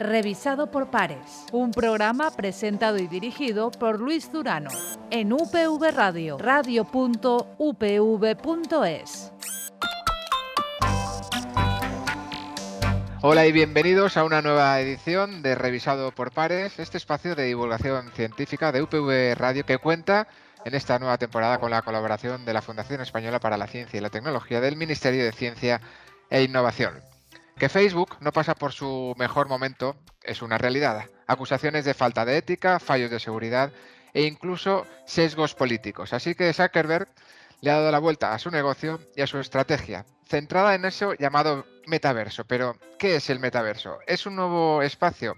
revisado por pares. Un programa presentado y dirigido por Luis Durano en UPV Radio, radio.upv.es. Hola y bienvenidos a una nueva edición de Revisado por Pares, este espacio de divulgación científica de UPV Radio que cuenta en esta nueva temporada con la colaboración de la Fundación Española para la Ciencia y la Tecnología del Ministerio de Ciencia e Innovación. Que Facebook no pasa por su mejor momento es una realidad. Acusaciones de falta de ética, fallos de seguridad e incluso sesgos políticos. Así que Zuckerberg le ha dado la vuelta a su negocio y a su estrategia, centrada en eso llamado metaverso. Pero, ¿qué es el metaverso? ¿Es un nuevo espacio?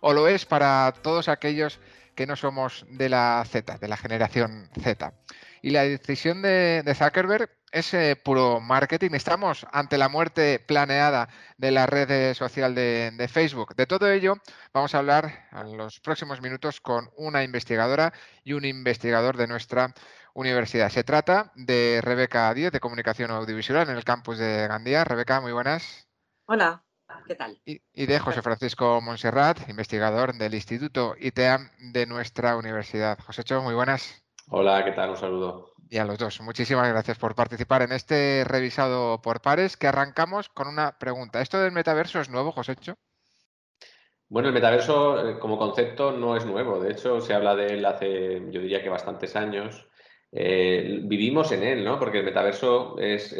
¿O lo es para todos aquellos que no somos de la Z, de la generación Z? Y la decisión de, Zuckerberg es eh, puro marketing. Estamos ante la muerte planeada de la red social de, de, Facebook. De todo ello vamos a hablar en los próximos minutos con una investigadora y un investigador de nuestra universidad. Se trata de Rebeca Díez, de Comunicación Audiovisual en el campus de Gandía. Rebeca, muy buenas. Hola. ¿Qué tal? Y, de José Francisco Monserrat, investigador del Instituto ITEAM de nuestra universidad. José Cho, muy buenas. Hola, ¿qué tal? Un saludo. Y a los dos, muchísimas gracias por participar en este revisado por pares que arrancamos con una pregunta. ¿Esto del metaverso es nuevo, Josécho? Bueno, el metaverso eh, como concepto no es nuevo. De hecho, se habla de él hace, yo diría que bastantes años. Eh, vivimos en él, ¿no? Porque el metaverso es,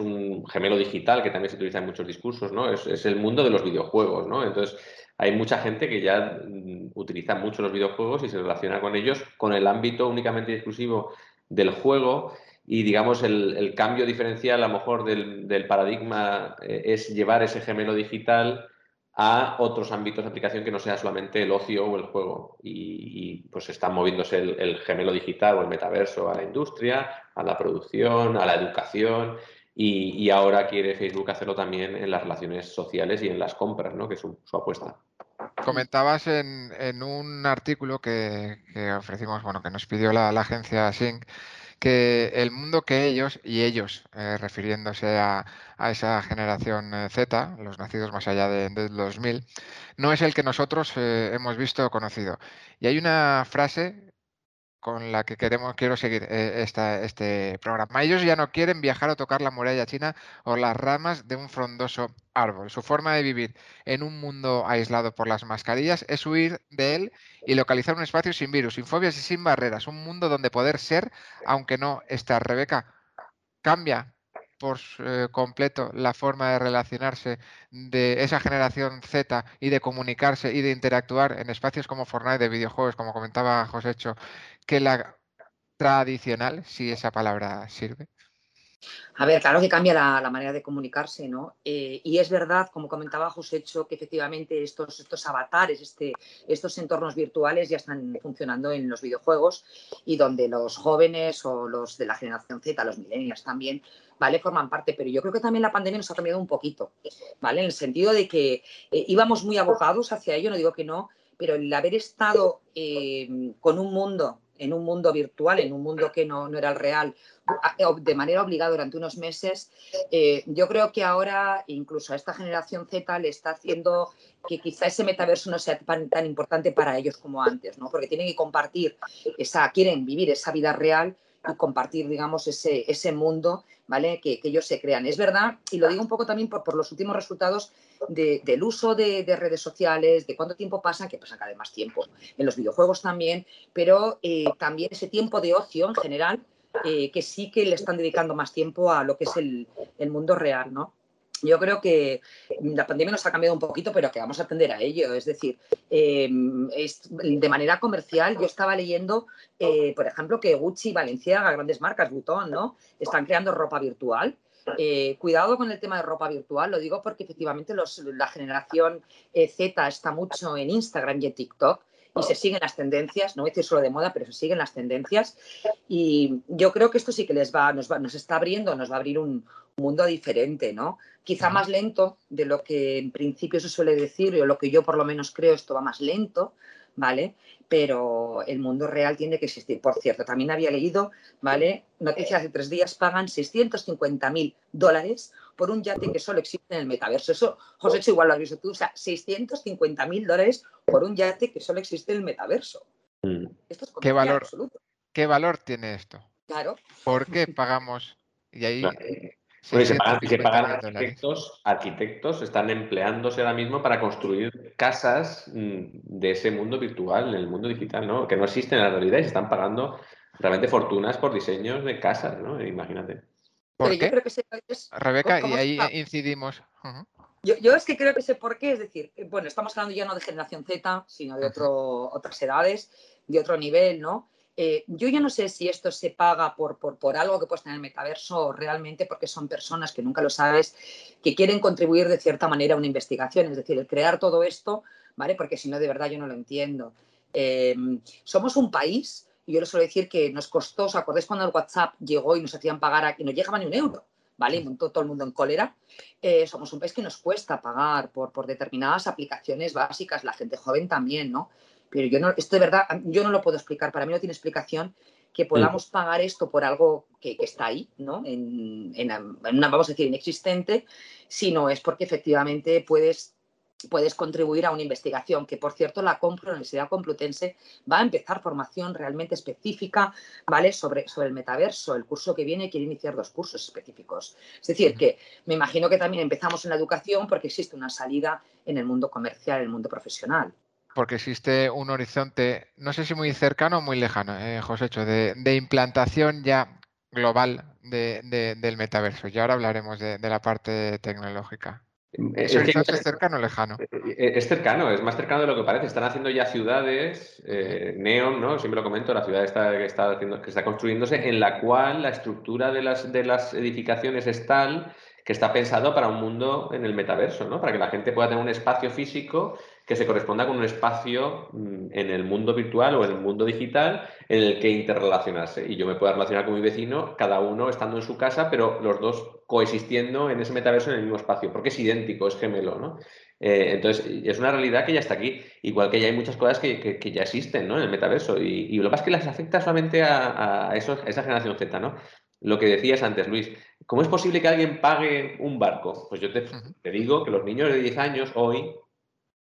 un gemelo digital que también se utiliza en muchos discursos, ¿no? Es, es, el mundo de los videojuegos, ¿no? Entonces, hay mucha gente que ya mm, utiliza mucho los videojuegos y se relaciona con ellos con el ámbito únicamente exclusivo del juego y digamos el, cambio diferencial a lo mejor del, paradigma eh, es llevar ese gemelo digital a otros ámbitos de aplicación que no sea solamente el ocio o el juego. Y, pues está moviéndose el, gemelo digital o el metaverso a la industria, a la producción, a la educación. Y, ahora quiere Facebook hacerlo también en las relaciones sociales y en las compras, ¿no? que es su, apuesta. Comentabas en, un artículo que, ofrecimos, bueno, que nos pidió la, agencia Sync, que el mundo que ellos, y ellos eh, refiriéndose a, esa generación eh, Z, los nacidos más allá de, del 2000, no es el que nosotros eh, hemos visto o conocido. Y hay una frase con la que queremos, quiero seguir eh, este programa. Ellos ya no quieren viajar o tocar la muralla china o las ramas de un frondoso árbol. Su forma de vivir en un mundo aislado por las mascarillas es huir de él y localizar un espacio sin virus, sin fobias y sin barreras. Un mundo donde poder ser, aunque no estar. Rebeca, cambia por eh, completo la forma de relacionarse de esa generación Z y de comunicarse y de interactuar en espacios como Fortnite, de videojuegos, como comentaba Josécho, que la tradicional, si esa palabra sirve? A ver, claro que cambia la, manera de comunicarse, ¿no? Eh, y es verdad, como comentaba Josécho, que efectivamente estos, estos avatares, este, estos entornos virtuales ya están funcionando en los videojuegos y donde los jóvenes o los de la generación Z, los millennials también, ¿vale? Forman parte, pero yo creo que también la pandemia nos ha cambiado un poquito, ¿vale? En el sentido de que eh, íbamos muy abocados hacia ello, no digo que no, pero el haber estado eh, con un mundo, en un mundo virtual, en un mundo que no, era el real, de manera obligada durante unos meses, eh, yo creo que ahora incluso a esta generación Z le está haciendo que quizá ese metaverso no sea tan, tan importante para ellos como antes, ¿no? Porque tienen que compartir esa, quieren vivir esa vida real y compartir, digamos, ese, ese mundo ¿vale? Que, ellos se crean. Es verdad, y lo digo un poco también por, los últimos resultados del uso de, redes sociales, de cuánto tiempo pasan, que pasan cada vez más tiempo, en los videojuegos también, pero eh, también ese tiempo de ocio en general, eh, que sí que le están dedicando más tiempo a lo que es el, mundo real, ¿no? Yo creo que la pandemia nos ha cambiado un poquito, pero que vamos a atender a ello. Es decir, em, de manera comercial, yo estaba leyendo, eh, por ejemplo, que Gucci, Valenciaga, grandes marcas, Butón, ¿no? Están creando ropa virtual. Eh, cuidado con el tema de ropa virtual, lo digo porque efectivamente la generación eh, Z está mucho en Instagram y en TikTok y se siguen las tendencias, no voy a decir solo de moda, pero se siguen las tendencias. Y yo creo que esto sí que les va, nos, va, nos está abriendo, nos va a abrir un mundo diferente, ¿no? Quizá más lento de lo que en principio se suele decir, o lo que yo por lo menos creo, esto va más lento, ¿vale? Pero el mundo real tiene que existir. Por cierto, también había leído, ¿vale? Noticias de tres días pagan 650 mil dólares por un yate que solo existe en el metaverso. Eso, José, hecho igual lo has visto tú, o sea, 650 mil dólares por un yate que solo existe en el metaverso. Mm. Esto es ¿Qué valor, ¿Qué valor tiene esto? Claro. ¿Por qué pagamos? Y ahí se pagan, arquitectos, arquitectos están empleándose ahora mismo para construir casas mm, de ese mundo virtual, en el mundo digital, ¿no? Que no existen en la realidad y se están pagando realmente fortunas por diseños de casas, ¿no? Imagínate. ¿Por qué? Rebeca, y ahí incidimos. yo, es que creo que sé por qué, es decir, eh, bueno, estamos hablando ya no de generación Z, sino de otro, otras edades, de otro nivel, ¿no? Eh, yo ya no sé si esto se paga por, por, algo que puedes tener en el metaverso o realmente porque son personas que nunca lo sabes, que quieren contribuir de cierta manera a una investigación, es decir, el crear todo esto, ¿vale? Porque si no, de verdad yo no lo entiendo. Eh, somos un país, y yo les suelo decir que nos costó, ¿os acordáis cuando el WhatsApp llegó y nos hacían pagar aquí, no llegaba ni un euro? ¿Vale? Y montó todo el mundo en cólera. Eh, somos un país que nos cuesta pagar por, por determinadas aplicaciones básicas, la gente joven también, ¿no? Pero yo no, esto de verdad, yo no lo puedo explicar, para mí no tiene explicación que podamos mm. pagar esto por algo que, está ahí, ¿no? En, una, vamos a decir, inexistente, sino es porque efectivamente puedes, puedes contribuir a una investigación, que por cierto la Compro, la Universidad Complutense, va a empezar formación realmente específica, ¿vale? Sobre, sobre el metaverso. El curso que viene quiere iniciar dos cursos específicos. Es decir, que me imagino que también empezamos en la educación porque existe una salida en el mundo comercial, en el mundo profesional porque existe un horizonte, no sé si muy cercano o muy lejano, eh, José, de, implantación ya global del metaverso. Y ahora hablaremos de, la parte tecnológica. ¿Es, horizonte cercano o lejano? Eh, eh, es cercano, es más cercano de lo que parece. Están haciendo ya ciudades, eh, Neon, ¿no? Siempre lo comento, la ciudad está, que, está haciendo, que está construyéndose, en la cual la estructura de las, de las edificaciones es tal que está pensado para un mundo en el metaverso, ¿no? Para que la gente pueda tener un espacio físico que se corresponda con un espacio mm, en el mundo virtual o en el mundo digital en el que interrelacionarse. Y yo me pueda relacionar con mi vecino, cada uno estando en su casa, pero los dos coexistiendo en ese metaverso en el mismo espacio, porque es idéntico, es gemelo, ¿no? Eh, entonces, es una realidad que ya está aquí, igual que ya hay muchas cosas que, ya existen ¿no? en el metaverso. Y, lo que pasa es que las afecta solamente a, a, esa generación Z, ¿no? Lo que decías antes, Luis, ¿cómo es posible que alguien pague un barco? Pues yo te, te digo que los niños de 10 años hoy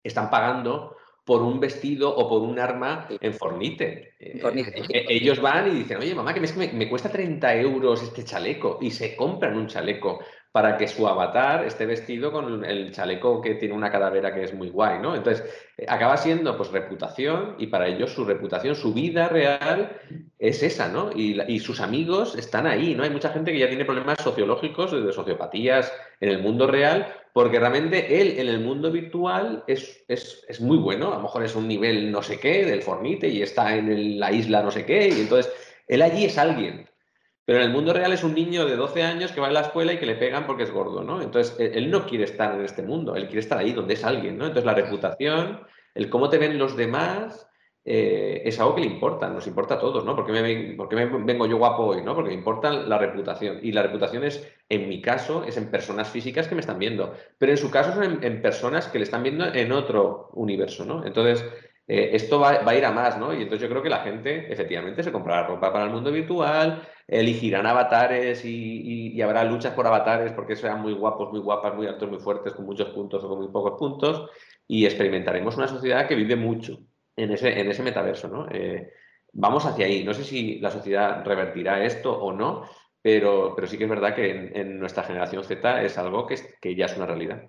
están pagando por un vestido o por un arma en Fornite. Eh, eh, ellos van y dicen, oye, mamá, que me, me, cuesta 30 euros este chaleco y se compran un chaleco para que su avatar esté vestido con el chaleco que tiene una calavera que es muy guay, ¿no? Entonces, eh, acaba siendo pues reputación y para ellos su reputación, su vida real es esa, ¿no? Y, sus amigos están ahí, ¿no? Hay mucha gente que ya tiene problemas sociológicos, de sociopatías en el mundo real, porque realmente él en el mundo virtual es, es, es muy bueno, a lo mejor es un nivel no sé qué del Fornite y está en la isla no sé qué, y entonces él allí es alguien, pero en el mundo real es un niño de 12 años que va a la escuela y que le pegan porque es gordo, ¿no? Entonces, él no quiere estar en este mundo, él quiere estar ahí donde es alguien, ¿no? Entonces, la reputación, el cómo te ven los demás, eh, es algo que le importa, nos importa a todos, ¿no? Porque me, porque me vengo yo guapo hoy, ¿no? Porque me importa la reputación. Y la reputación es, en mi caso, es en personas físicas que me están viendo. Pero en su caso son en personas que le están viendo en otro universo, ¿no? Entonces, eh, esto va, a ir a más, ¿no? Y entonces yo creo que la gente efectivamente se comprará ropa para el mundo virtual, elegirán avatares y, habrá luchas por avatares porque sean muy guapos, muy guapas, muy altos, muy fuertes, con muchos puntos o con muy pocos puntos, y experimentaremos una sociedad que vive mucho en ese, en ese metaverso, ¿no? Eh, vamos hacia ahí. No sé si la sociedad revertirá esto o no, pero, pero sí que es verdad que en, nuestra generación Z es algo que, que ya es una realidad.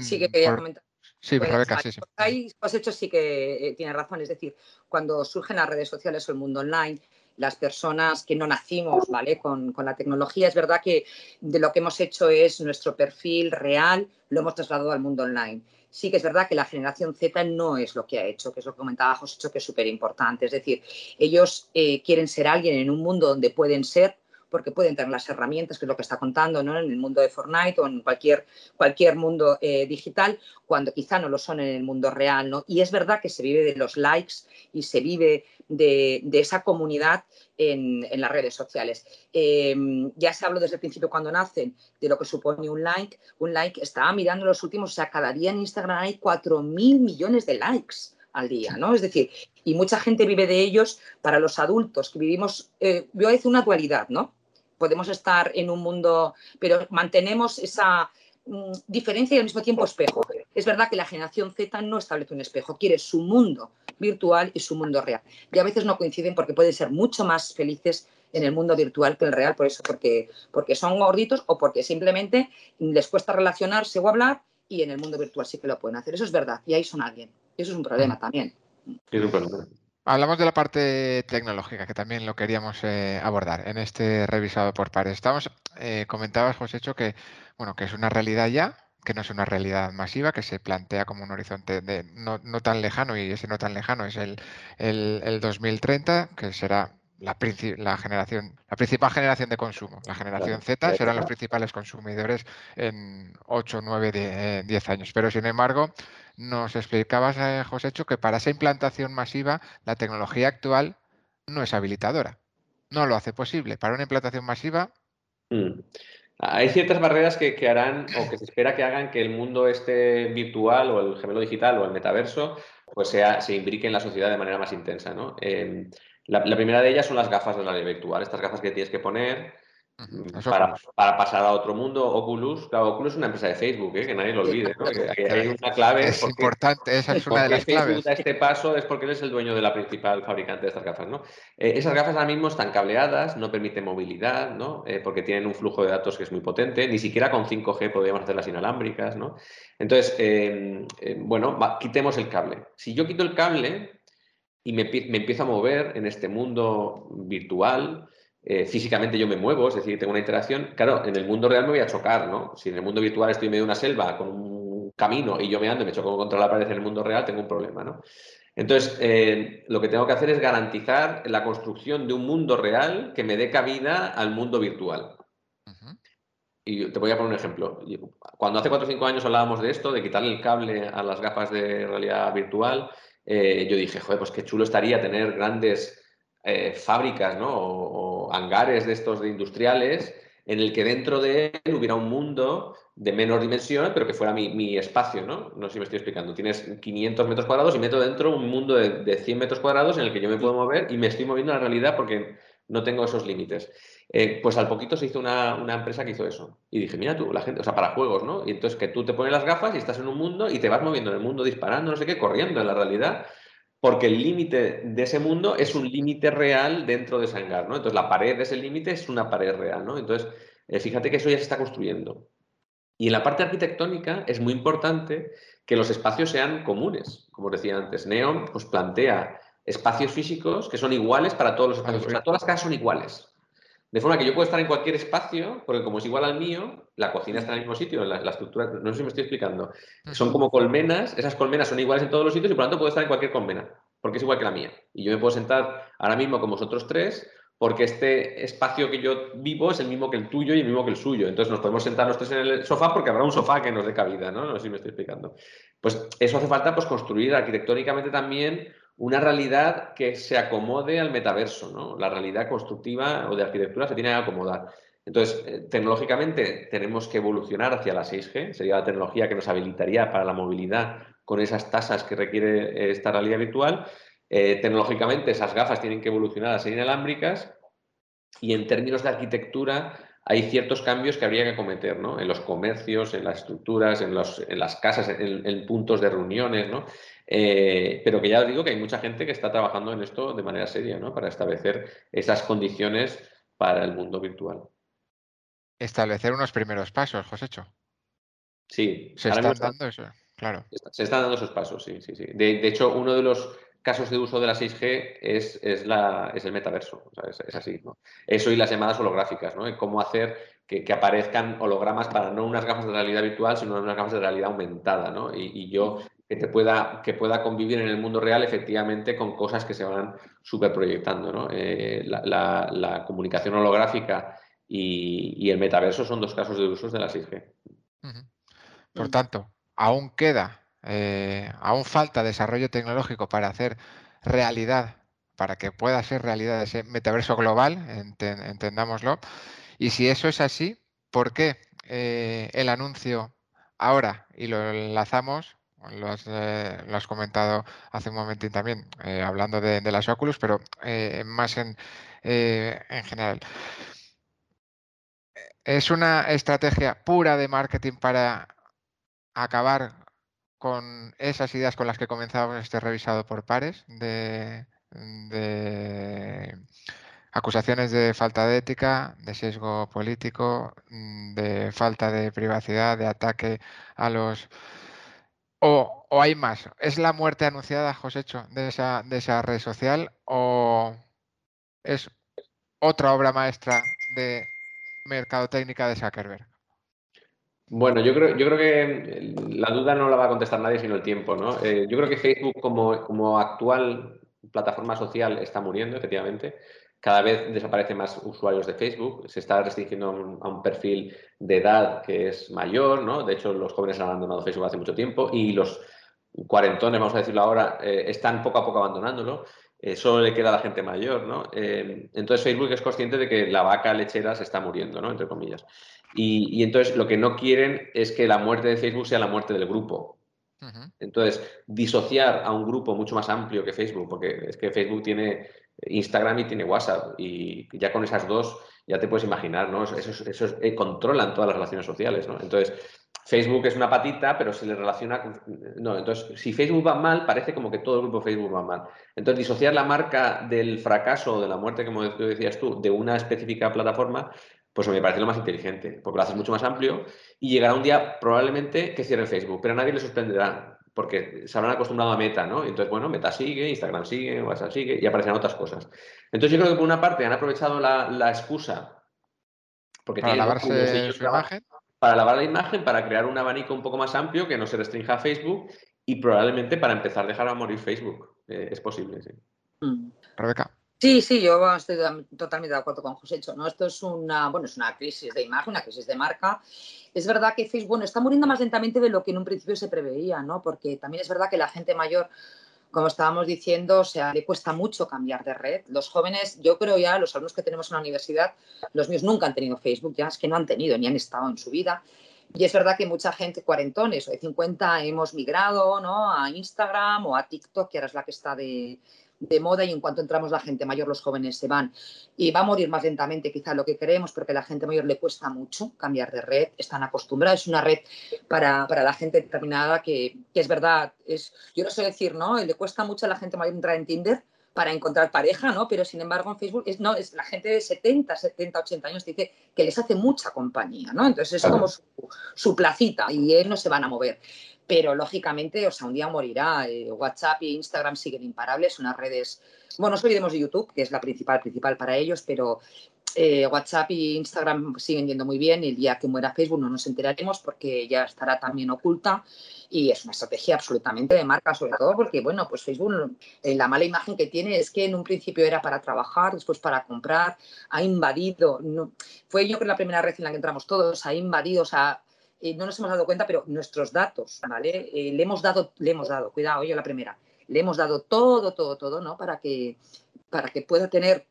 Sí que quería comentar Sí, pues, Rebeca, sí, sí. Hay hechos sí que eh, tiene razón. Es decir, cuando surgen las redes sociales o el mundo online, las personas que no nacimos ¿vale? Con, con, la tecnología, es verdad que de lo que hemos hecho es nuestro perfil real, lo hemos trasladado al mundo online. Sí que es verdad que la generación Z no es lo que ha hecho, que es lo que comentaba José, que es súper importante. Es decir, ellos eh, quieren ser alguien en un mundo donde pueden ser porque pueden tener las herramientas, que es lo que está contando ¿no? en el mundo de Fortnite o en cualquier, cualquier mundo eh, digital, cuando quizá no lo son en el mundo real. ¿no? Y es verdad que se vive de los likes y se vive de, esa comunidad en, las redes sociales. Em, ya se habló desde el principio cuando nacen de lo que supone un like. Un like, estaba mirando los últimos, o sea, cada día en Instagram hay 4.000 millones de likes al día, ¿no? Es decir, y mucha gente vive de ellos para los adultos, que vivimos, eh, yo voy a decir una dualidad, ¿no? Podemos estar en un mundo, pero mantenemos esa mm, diferencia y al mismo tiempo espejo. Es verdad que la generación Z no establece un espejo, quiere su mundo virtual y su mundo real. Y a veces no coinciden porque pueden ser mucho más felices en el mundo virtual que el real, por eso, porque, porque son gorditos o porque simplemente les cuesta relacionarse o hablar y en el mundo virtual sí que lo pueden hacer. Eso es verdad, y ahí son alguien. Eso es un problema también. Hablamos de la parte tecnológica, que también lo queríamos eh, abordar en este revisado por pares. Estamos, eh, comentabas, José, que, bueno, que es una realidad ya, que no es una realidad masiva, que se plantea como un horizonte de no, tan lejano, y ese no tan lejano es el, el, el 2030, que será la, la, generación, la principal generación de consumo. La generación Z serán los principales consumidores en 8, 9, 10 años. Pero sin embargo, nos explicabas, eh, José, que para esa implantación masiva la tecnología actual no es habilitadora. No lo hace posible. Para una implantación masiva. Mm. Hay ciertas barreras que, harán o que se espera que hagan que el mundo este virtual o el gemelo digital o el metaverso pues sea, se imbrique en la sociedad de manera más intensa. ¿no? Eh, la, primera de ellas son las gafas de la realidad virtual, estas gafas que tienes que poner para, pasar a otro mundo. Oculus, claro, Oculus es una empresa de Facebook, ¿eh? que nadie lo olvide. hay una clave. Es importante, esa es una de las Facebook Da este paso es porque él es el dueño de la principal fabricante de estas gafas. ¿no? Eh, esas gafas ahora mismo están cableadas, no permiten movilidad, ¿no? Eh, porque tienen un flujo de datos que es muy potente. Ni siquiera con 5G podríamos hacerlas inalámbricas. ¿no? Entonces, bueno, quitemos el cable. Si yo quito el cable, y me, empiezo a mover en este mundo virtual. Eh, físicamente yo me muevo, es decir, tengo una interacción. Claro, en el mundo real me voy a chocar, ¿no? Si en el mundo virtual estoy en medio de una selva con un camino y yo me ando y me choco contra la pared en el mundo real, tengo un problema, ¿no? Entonces, eh, lo que tengo que hacer es garantizar la construcción de un mundo real que me dé cabida al mundo virtual. Y te voy a poner un ejemplo. Cuando hace 4 o 5 años hablábamos de esto, de quitarle el cable a las gafas de realidad virtual, eh, yo dije, joder, pues qué chulo estaría tener grandes fábricas ¿no? o, hangares de estos de industriales en el que dentro de él hubiera un mundo de menor dimensión, pero que fuera mi, espacio, ¿no? No sé si me estoy explicando. Tienes 500 metros cuadrados y meto dentro un mundo de, de 100 metros cuadrados en el que yo me puedo mover y me estoy moviendo en la realidad porque no tengo esos límites. Eh, pues al poquito se hizo una, empresa que hizo eso. Y dije, mira tú, la gente, o sea, para juegos, ¿no? Y entonces que tú te pones las gafas y estás en un mundo y te vas moviendo en el mundo disparando, no sé qué, corriendo en la realidad, porque el límite de ese mundo es un límite real dentro de ese hangar, ¿no? Entonces la pared de ese límite es una pared real, ¿no? Entonces, eh, fíjate que eso ya se está construyendo. Y en la parte arquitectónica es muy importante que los espacios sean comunes. Como decía antes, Neon pues plantea espacios físicos que son iguales para todos los espacios. O sea, todas las casas son iguales. De forma que yo puedo estar en cualquier espacio, porque como es igual al mío, la cocina está en el mismo sitio, la, estructura, no sé si me estoy explicando. Son como colmenas, esas colmenas son iguales en todos los sitios y por lo tanto puedo estar en cualquier colmena, porque es igual que la mía. Y yo me puedo sentar ahora mismo con vosotros tres, porque este espacio que yo vivo es el mismo que el tuyo y el mismo que el suyo. Entonces nos podemos sentar los tres en el sofá porque habrá un sofá que nos dé cabida, ¿no? No sé si me estoy explicando. Pues eso hace falta pues, construir arquitectónicamente también una realidad que se acomode al metaverso, ¿no? La realidad constructiva o de arquitectura se tiene que acomodar. Entonces, eh, tecnológicamente tenemos que evolucionar hacia la 6G, sería la tecnología que nos habilitaría para la movilidad con esas tasas que requiere eh, esta realidad virtual. Eh, tecnológicamente esas gafas tienen que evolucionar a ser inalámbricas y en términos de arquitectura hay ciertos cambios que habría que cometer, ¿no? En los comercios, en las estructuras, en, las casas, en, puntos de reuniones, ¿no? Eh, pero que ya os digo que hay mucha gente que está trabajando en esto de manera seria, ¿no? Para establecer esas condiciones para el mundo virtual. Establecer unos primeros pasos, Josécho. Sí. Se están dando eso, claro. Se están dando esos pasos, sí, sí, sí. de hecho, uno de los casos de uso de la 6G es, es, la, es el metaverso, es, así. ¿no? Eso y las llamadas holográficas, ¿no? cómo hacer que, aparezcan hologramas para no unas gafas de realidad virtual, sino unas gafas de realidad aumentada, ¿no? Y, yo que te pueda, que pueda convivir en el mundo real efectivamente con cosas que se van superproyectando, ¿no? Eh, la, comunicación holográfica y, el metaverso son dos casos de uso de la 6G. Por tanto, aún queda eh, aún falta desarrollo tecnológico para hacer realidad, para que pueda ser realidad ese metaverso global, entendámoslo. Y si eso es así, ¿por qué eh, el anuncio ahora? Y lo enlazamos, lo has, eh, comentado hace un momentín también, hablando de, las Oculus, pero más en, en general. ¿Es una estrategia pura de marketing para acabar con esas ideas con las que comenzábamos este revisado por pares de, acusaciones de falta de ética, de sesgo político, mm, de falta de privacidad, de ataque a los... O, hay más. ¿Es la muerte anunciada, Josécho, de esa, de esa red social o es otra obra maestra de mercadotecnia de Zuckerberg? Bueno, yo creo, yo creo que la duda no la va a contestar nadie sino el tiempo, ¿no? Eh, yo creo que Facebook como, actual plataforma social está muriendo, efectivamente. Cada vez desaparecen más usuarios de Facebook, se está restringiendo a un, perfil de edad que es mayor, ¿no? De hecho, los jóvenes han abandonado Facebook hace mucho tiempo y los cuarentones, vamos a decirlo ahora, eh, están poco a poco abandonándolo. Eh, solo le queda a la gente mayor, ¿no? Eh, entonces Facebook es consciente de que la vaca lechera se está muriendo, ¿no? Entre comillas. Y, entonces lo que no quieren es que la muerte de Facebook sea la muerte del grupo. Entonces, disociar a un grupo mucho más amplio que Facebook, porque es que Facebook tiene Instagram y tiene WhatsApp, y ya con esas dos ya te puedes imaginar, ¿no? Esos, esos eh, controlan todas las relaciones sociales, ¿no? Entonces, Facebook es una patita, pero se le relaciona con... No, entonces, si Facebook va mal, parece como que todo el grupo Facebook va mal. Entonces, disociar la marca del fracaso o de la muerte, como decías tú, de una específica plataforma, pues me parece lo más inteligente, porque lo haces mucho más amplio y llegará un día probablemente que cierre Facebook, pero a nadie le sorprenderá, porque se habrán acostumbrado a Meta, ¿no? Entonces, bueno, Meta sigue, Instagram sigue, WhatsApp sigue y aparecerán otras cosas. Entonces, yo creo que por una parte han aprovechado la, excusa porque para lavarse su imagen. Para lavar la imagen, para crear un abanico un poco más amplio que no se restrinja a Facebook y probablemente para empezar a dejar a morir Facebook. Eh, es posible, sí. Mm. Rebeca. Sí, sí, yo estoy totalmente de acuerdo con José. ¿no? Esto es una, bueno, es una crisis de imagen, una crisis de marca. Es verdad que Facebook bueno, está muriendo más lentamente de lo que en un principio se preveía, ¿no? porque también es verdad que la gente mayor, como estábamos diciendo, o sea, le cuesta mucho cambiar de red. Los jóvenes, yo creo ya, los alumnos que tenemos en la universidad, los míos nunca han tenido Facebook, ya es que no han tenido ni han estado en su vida. Y es verdad que mucha gente, cuarentones o de 50, hemos migrado ¿no? a Instagram o a TikTok, que ahora es la que está de, de moda y en cuanto entramos la gente mayor, los jóvenes se van. Y va a morir más lentamente quizá lo que queremos porque a la gente mayor le cuesta mucho cambiar de red, están acostumbrados, es una red para, la gente determinada que, es verdad, es, yo no sé decir, ¿no? Le cuesta mucho a la gente mayor entrar en Tinder para encontrar pareja, ¿no? Pero sin embargo en Facebook es, no, es la gente de 70, 70, 80 años dice que les hace mucha compañía, ¿no? Entonces es como su, su placita y él no se van a mover pero lógicamente, o sea, un día morirá. Eh, WhatsApp e Instagram siguen imparables, unas redes, bueno, nos olvidemos de YouTube, que es la principal, principal para ellos, pero eh, WhatsApp e Instagram siguen yendo muy bien. El día que muera Facebook no nos enteraremos porque ya estará también oculta y es una estrategia absolutamente de marca, sobre todo porque, bueno, pues Facebook, eh, la mala imagen que tiene es que en un principio era para trabajar, después para comprar, ha invadido, no, fue yo creo la primera red en la que entramos todos, ha invadido, o sea, eh, no nos hemos dado cuenta, pero nuestros datos, ¿vale? Eh, le hemos dado, le hemos dado, cuidado, yo la primera, le hemos dado todo, todo, todo, ¿no? Para que, para que pueda tener,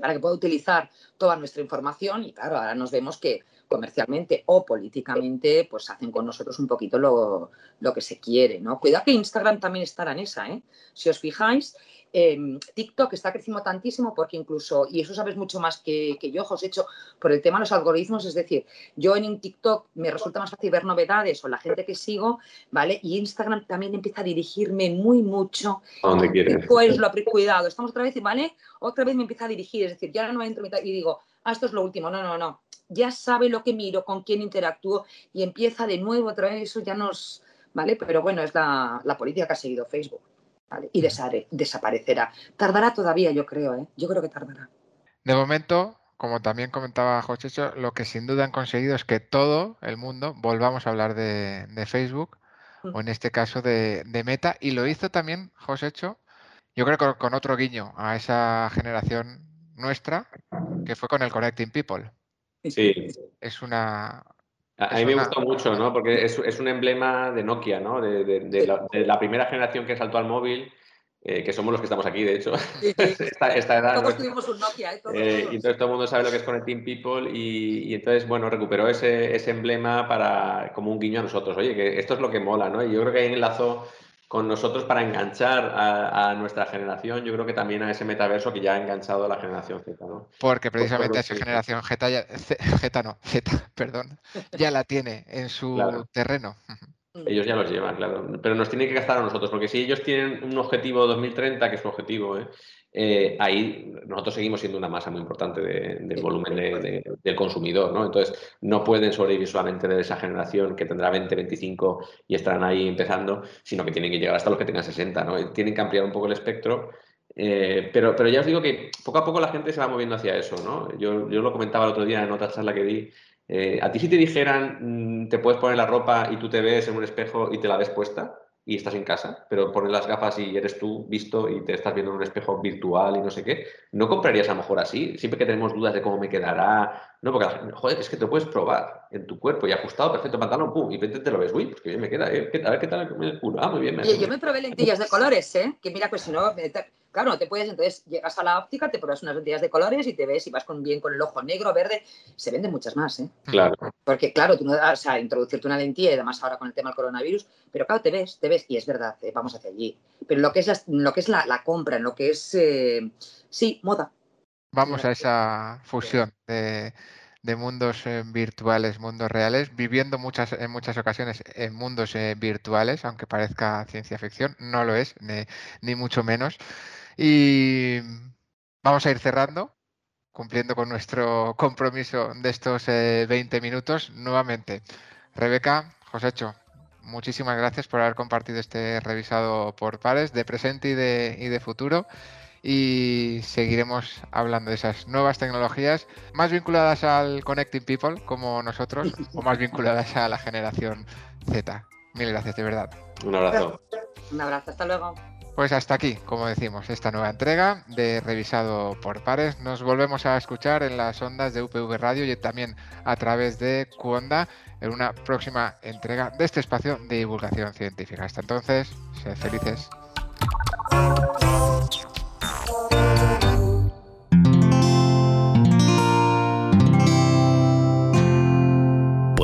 para que pueda utilizar toda nuestra información y claro, ahora nos vemos que comercialmente o políticamente, pues hacen con nosotros un poquito lo, lo que se quiere, ¿no? Cuidado que Instagram también estará en esa, ¿eh? Si os fijáis, Em, TikTok está creciendo tantísimo porque incluso, y eso sabes mucho más que, yo, José, hecho por el tema de los algoritmos, es decir, yo en TikTok me resulta más fácil ver novedades o la gente que sigo, ¿vale? Y Instagram también empieza a dirigirme muy mucho. ¿A dónde quieres? Pues lo cuidado, estamos otra vez, ¿vale? Otra vez me empieza a dirigir, es decir, ya no entro y digo, ah, esto es lo último, no, no, no. Ya sabe lo que miro, con quién interactúo y empieza de nuevo otra vez, eso ya nos, ¿vale? Pero bueno, es la, la política que ha seguido Facebook y desaparecerá. Tardará todavía, yo creo, ¿eh? yo creo que tardará. De momento, como también comentaba José, lo que sin duda han conseguido es que todo el mundo volvamos a hablar de, Facebook, o en este caso de, Meta, y lo hizo también José, yo creo que con otro guiño a esa generación nuestra, que fue con el Connecting People. Sí. Es una, a, mí me gustó mucho, ¿no? Porque es, un emblema de Nokia, ¿no? De, la, primera generación que saltó al móvil, eh, que somos los que estamos aquí, de hecho. esta, edad. Todos tuvimos un Nokia, ¿eh? ¿eh? y entonces todo el mundo sabe lo que es Connecting People y, entonces, bueno, recuperó ese, ese, emblema para como un guiño a nosotros. Oye, que esto es lo que mola, ¿no? Y yo creo que ahí enlazó con nosotros para enganchar a, nuestra generación, yo creo que también a ese metaverso que ya ha enganchado a la generación Z, ¿no? Porque precisamente esa generación Z, no, Z, perdón, ya la tiene en su terreno. Ellos ya los llevan, claro. Pero nos tienen que gastar a nosotros, porque si ellos tienen un objetivo 2030, que es su objetivo, ¿eh? Eh, ahí nosotros seguimos siendo una masa muy importante del volumen del consumidor, ¿no? Entonces, no pueden sobrevivir solamente de esa generación que tendrá 20, 25 y estarán ahí empezando, sino que tienen que llegar hasta los que tengan 60, ¿no? Tienen que ampliar un poco el espectro. Eh, pero, pero ya os digo que poco a poco la gente se va moviendo hacia eso, ¿no? Yo, yo lo comentaba el otro día en otra charla que di. Eh, a ti si te dijeran, mm, te puedes poner la ropa y tú te ves en un espejo y te la ves puesta, y estás en casa, pero pones las gafas y eres tú visto y te estás viendo en un espejo virtual y no sé qué, ¿no comprarías a lo mejor así? Siempre que tenemos dudas de cómo me quedará, no, porque joder, es que te puedes probar en tu cuerpo y ajustado, perfecto, pantalón, pum, y te lo ves, uy, pues que bien me queda, ¿eh? a ver qué tal el culo, ah, muy bien. Me yo me probé lentillas de colores, ¿eh? Que mira, pues si no, Claro, no te puedes, entonces llegas a la óptica, te pruebas unas lentillas de colores y te ves y vas con bien con el ojo negro, verde, se venden muchas más, ¿eh? Claro. Porque claro, tú no, o sea, introducirte una lentilla y además ahora con el tema del coronavirus, pero claro, te ves, te ves y es verdad, eh, vamos hacia allí. Pero lo que es la, lo que es la, compra, en lo que es, eh, sí, moda. Vamos a esa fusión de, mundos eh, virtuales, mundos reales, viviendo muchas, en muchas ocasiones en mundos virtuales, aunque parezca ciencia ficción, no lo es, ni, ni mucho menos. Y vamos a ir cerrando, cumpliendo con nuestro compromiso de estos 20 eh, minutos. Nuevamente, Rebeca, Josécho, muchísimas gracias por haber compartido este revisado por pares de presente y de, y de futuro. Y seguiremos hablando de esas nuevas tecnologías más vinculadas al Connecting People como nosotros o más vinculadas a la generación Z. Mil gracias, de verdad. Un abrazo. Un abrazo, hasta luego. Pues hasta aquí, como decimos, esta nueva entrega de Revisado por Pares. Nos volvemos a escuchar en las ondas de UPV Radio y también a través de Cuonda en una próxima entrega de este espacio de divulgación científica. Hasta entonces, sed felices.